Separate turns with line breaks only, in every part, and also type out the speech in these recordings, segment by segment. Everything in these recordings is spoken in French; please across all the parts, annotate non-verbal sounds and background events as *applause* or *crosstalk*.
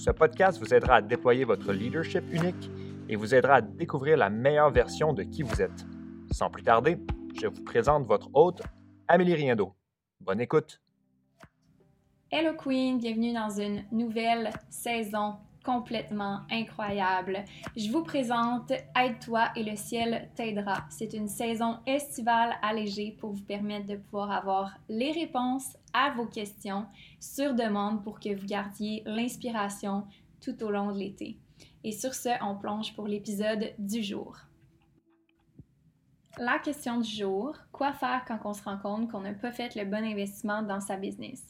ce podcast vous aidera à déployer votre leadership unique et vous aidera à découvrir la meilleure version de qui vous êtes. Sans plus tarder, je vous présente votre hôte, Amélie Riendo. Bonne écoute.
Hello Queen, bienvenue dans une nouvelle saison complètement incroyable. Je vous présente Aide-toi et le ciel t'aidera. C'est une saison estivale allégée pour vous permettre de pouvoir avoir les réponses à vos questions sur demande pour que vous gardiez l'inspiration tout au long de l'été. Et sur ce, on plonge pour l'épisode du jour. La question du jour, quoi faire quand on se rend compte qu'on n'a pas fait le bon investissement dans sa business?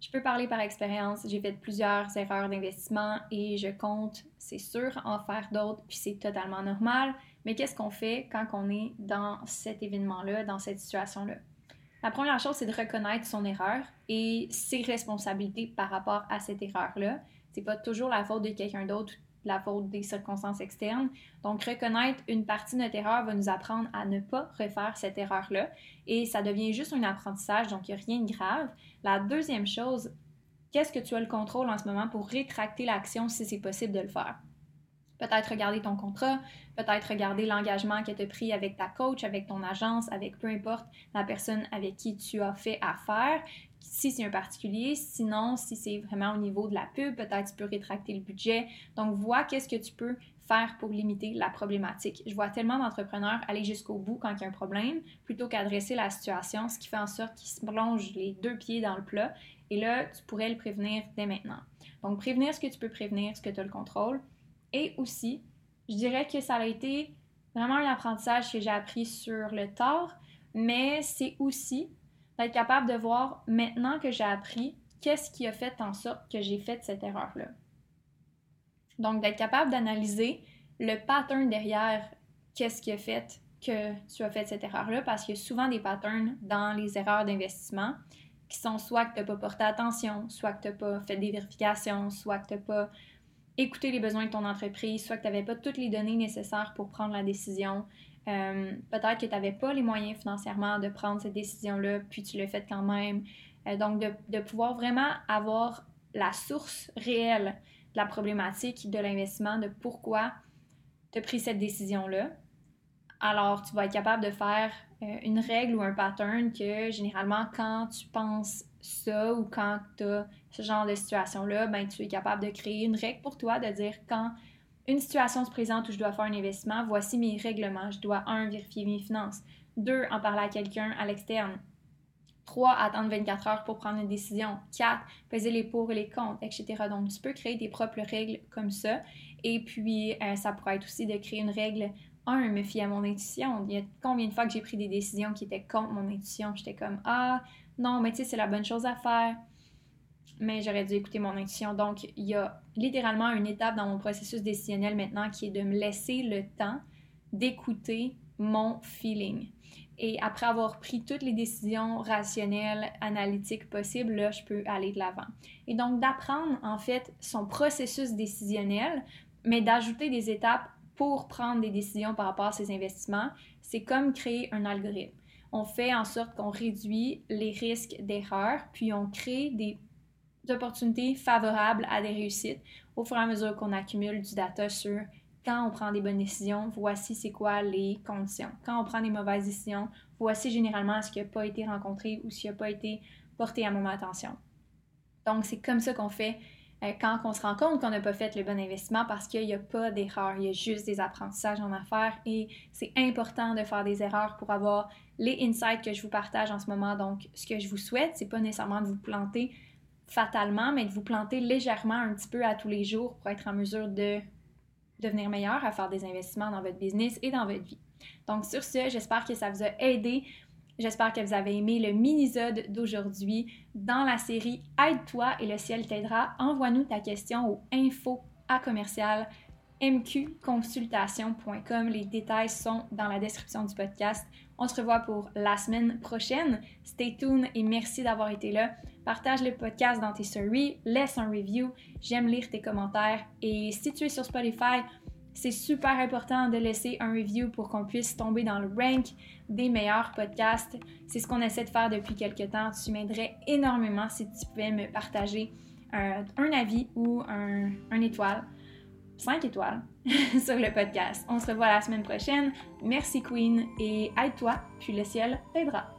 Je peux parler par expérience, j'ai fait plusieurs erreurs d'investissement et je compte, c'est sûr, en faire d'autres, puis c'est totalement normal. Mais qu'est-ce qu'on fait quand on est dans cet événement-là, dans cette situation-là? La première chose, c'est de reconnaître son erreur et ses responsabilités par rapport à cette erreur-là. C'est pas toujours la faute de quelqu'un d'autre, la faute des circonstances externes. Donc, reconnaître une partie de notre erreur va nous apprendre à ne pas refaire cette erreur-là et ça devient juste un apprentissage, donc il n'y a rien de grave. La deuxième chose, qu'est-ce que tu as le contrôle en ce moment pour rétracter l'action si c'est possible de le faire? Peut-être regarder ton contrat, peut-être regarder l'engagement que tu as pris avec ta coach, avec ton agence, avec peu importe la personne avec qui tu as fait affaire, si c'est un particulier. Sinon, si c'est vraiment au niveau de la pub, peut-être tu peux rétracter le budget. Donc, vois qu'est-ce que tu peux faire pour limiter la problématique. Je vois tellement d'entrepreneurs aller jusqu'au bout quand il y a un problème plutôt qu'adresser la situation, ce qui fait en sorte qu'ils se plongent les deux pieds dans le plat. Et là, tu pourrais le prévenir dès maintenant. Donc, prévenir ce que tu peux prévenir, ce que tu as le contrôle. Et aussi, je dirais que ça a été vraiment un apprentissage que j'ai appris sur le tard, mais c'est aussi d'être capable de voir maintenant que j'ai appris qu'est-ce qui a fait en sorte que j'ai fait cette erreur-là. Donc, d'être capable d'analyser le pattern derrière qu'est-ce qui a fait que tu as fait cette erreur-là, parce qu'il y a souvent des patterns dans les erreurs d'investissement qui sont soit que tu n'as pas porté attention, soit que tu n'as pas fait des vérifications, soit que tu n'as pas écouter les besoins de ton entreprise, soit que tu n'avais pas toutes les données nécessaires pour prendre la décision. Euh, peut-être que tu n'avais pas les moyens financièrement de prendre cette décision-là, puis tu l'as fait quand même. Euh, donc, de, de, pouvoir vraiment avoir la source réelle de la problématique de l'investissement, de pourquoi tu as pris cette décision-là. Alors, tu vas être capable de faire euh, une règle ou un pattern que généralement, quand tu penses ça ou quand tu as ce genre de situation-là, ben, tu es capable de créer une règle pour toi, de dire quand une situation se présente où je dois faire un investissement, voici mes règlements. Je dois, un, vérifier mes finances. Deux, en parler à quelqu'un à l'externe. Trois, attendre 24 heures pour prendre une décision. Quatre, peser les pour et les contre, etc. Donc, tu peux créer tes propres règles comme ça. Et puis, euh, ça pourrait être aussi de créer une règle un, me fier à mon intuition. Il y a combien de fois que j'ai pris des décisions qui étaient contre mon intuition? J'étais comme, ah, non, mais tu sais, c'est la bonne chose à faire, mais j'aurais dû écouter mon intuition. Donc, il y a littéralement une étape dans mon processus décisionnel maintenant qui est de me laisser le temps d'écouter mon feeling. Et après avoir pris toutes les décisions rationnelles, analytiques possibles, là, je peux aller de l'avant. Et donc, d'apprendre, en fait, son processus décisionnel, mais d'ajouter des étapes pour prendre des décisions par rapport à ses investissements, c'est comme créer un algorithme on fait en sorte qu'on réduit les risques d'erreur, puis on crée des opportunités favorables à des réussites au fur et à mesure qu'on accumule du data sur quand on prend des bonnes décisions, voici c'est quoi les conditions. Quand on prend des mauvaises décisions, voici généralement ce qui n'a pas été rencontré ou ce qui n'a pas été porté à mon attention. Donc, c'est comme ça qu'on fait quand on se rend compte qu'on n'a pas fait le bon investissement parce qu'il n'y a pas d'erreur, il y a juste des apprentissages en affaires et c'est important de faire des erreurs pour avoir les insights que je vous partage en ce moment. Donc, ce que je vous souhaite, c'est pas nécessairement de vous planter fatalement, mais de vous planter légèrement un petit peu à tous les jours pour être en mesure de devenir meilleur à faire des investissements dans votre business et dans votre vie. Donc, sur ce, j'espère que ça vous a aidé J'espère que vous avez aimé le mini-sode d'aujourd'hui dans la série Aide-toi et le ciel t'aidera. Envoie-nous ta question au info à commercial mqconsultation.com. Les détails sont dans la description du podcast. On se revoit pour la semaine prochaine. Stay tuned et merci d'avoir été là. Partage le podcast dans tes stories, laisse un review. J'aime lire tes commentaires. Et si tu es sur Spotify, c'est super important de laisser un review pour qu'on puisse tomber dans le rank des meilleurs podcasts. C'est ce qu'on essaie de faire depuis quelques temps. Tu m'aiderais énormément si tu pouvais me partager un, avis ou un, un étoile. 5 étoiles *laughs* sur le podcast. On se revoit la semaine prochaine. Merci Queen et aide-toi, puis le ciel t'aidera.